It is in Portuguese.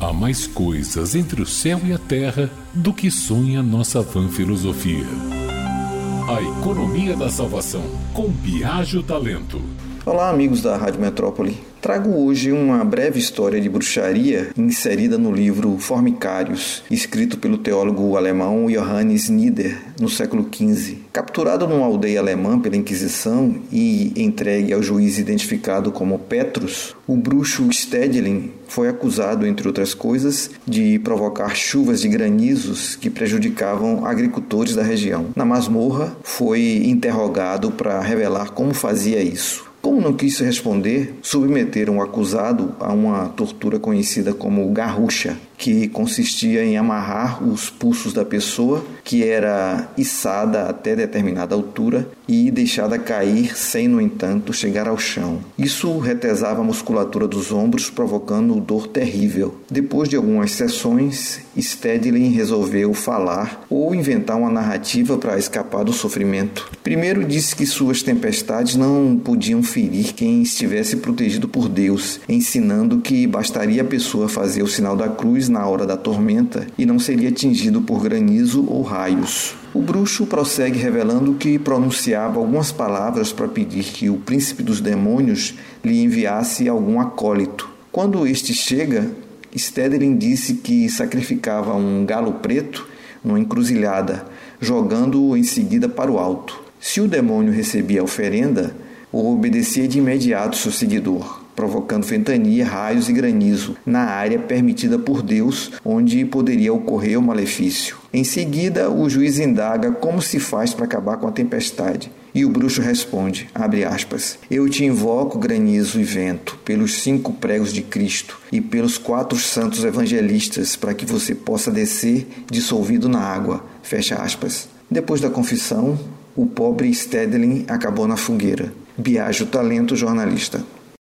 Há mais coisas entre o céu e a terra do que sonha nossa vã filosofia. A economia da salvação, com Biagio Talento. Olá, amigos da Rádio Metrópole. Trago hoje uma breve história de bruxaria inserida no livro Formicários, escrito pelo teólogo alemão Johannes Nieder no século XV. Capturado numa aldeia alemã pela Inquisição e entregue ao juiz identificado como Petrus, o bruxo Stedlin foi acusado, entre outras coisas, de provocar chuvas de granizos que prejudicavam agricultores da região. Na masmorra, foi interrogado para revelar como fazia isso. Como não quis responder, submeteram o acusado a uma tortura conhecida como garrucha, que consistia em amarrar os pulsos da pessoa, que era içada até determinada altura e deixada cair sem, no entanto, chegar ao chão. Isso retesava a musculatura dos ombros, provocando dor terrível. Depois de algumas sessões, Stedlin resolveu falar ou inventar uma narrativa para escapar do sofrimento. Primeiro disse que suas tempestades não podiam ferir quem estivesse protegido por Deus, ensinando que bastaria a pessoa fazer o sinal da cruz na hora da tormenta e não seria atingido por granizo ou raios. O bruxo prossegue revelando que pronunciava algumas palavras para pedir que o príncipe dos demônios lhe enviasse algum acólito. Quando este chega, Stedlin disse que sacrificava um galo preto numa encruzilhada, jogando-o em seguida para o alto. Se o demônio recebia a oferenda, obedecia de imediato seu seguidor provocando ventania, raios e granizo na área permitida por Deus, onde poderia ocorrer o malefício. Em seguida, o juiz indaga como se faz para acabar com a tempestade. E o bruxo responde, aspas, Eu te invoco, granizo e vento, pelos cinco pregos de Cristo e pelos quatro santos evangelistas, para que você possa descer dissolvido na água. Fecha aspas. Depois da confissão, o pobre Stedlin acabou na fogueira. Biagio Talento Jornalista.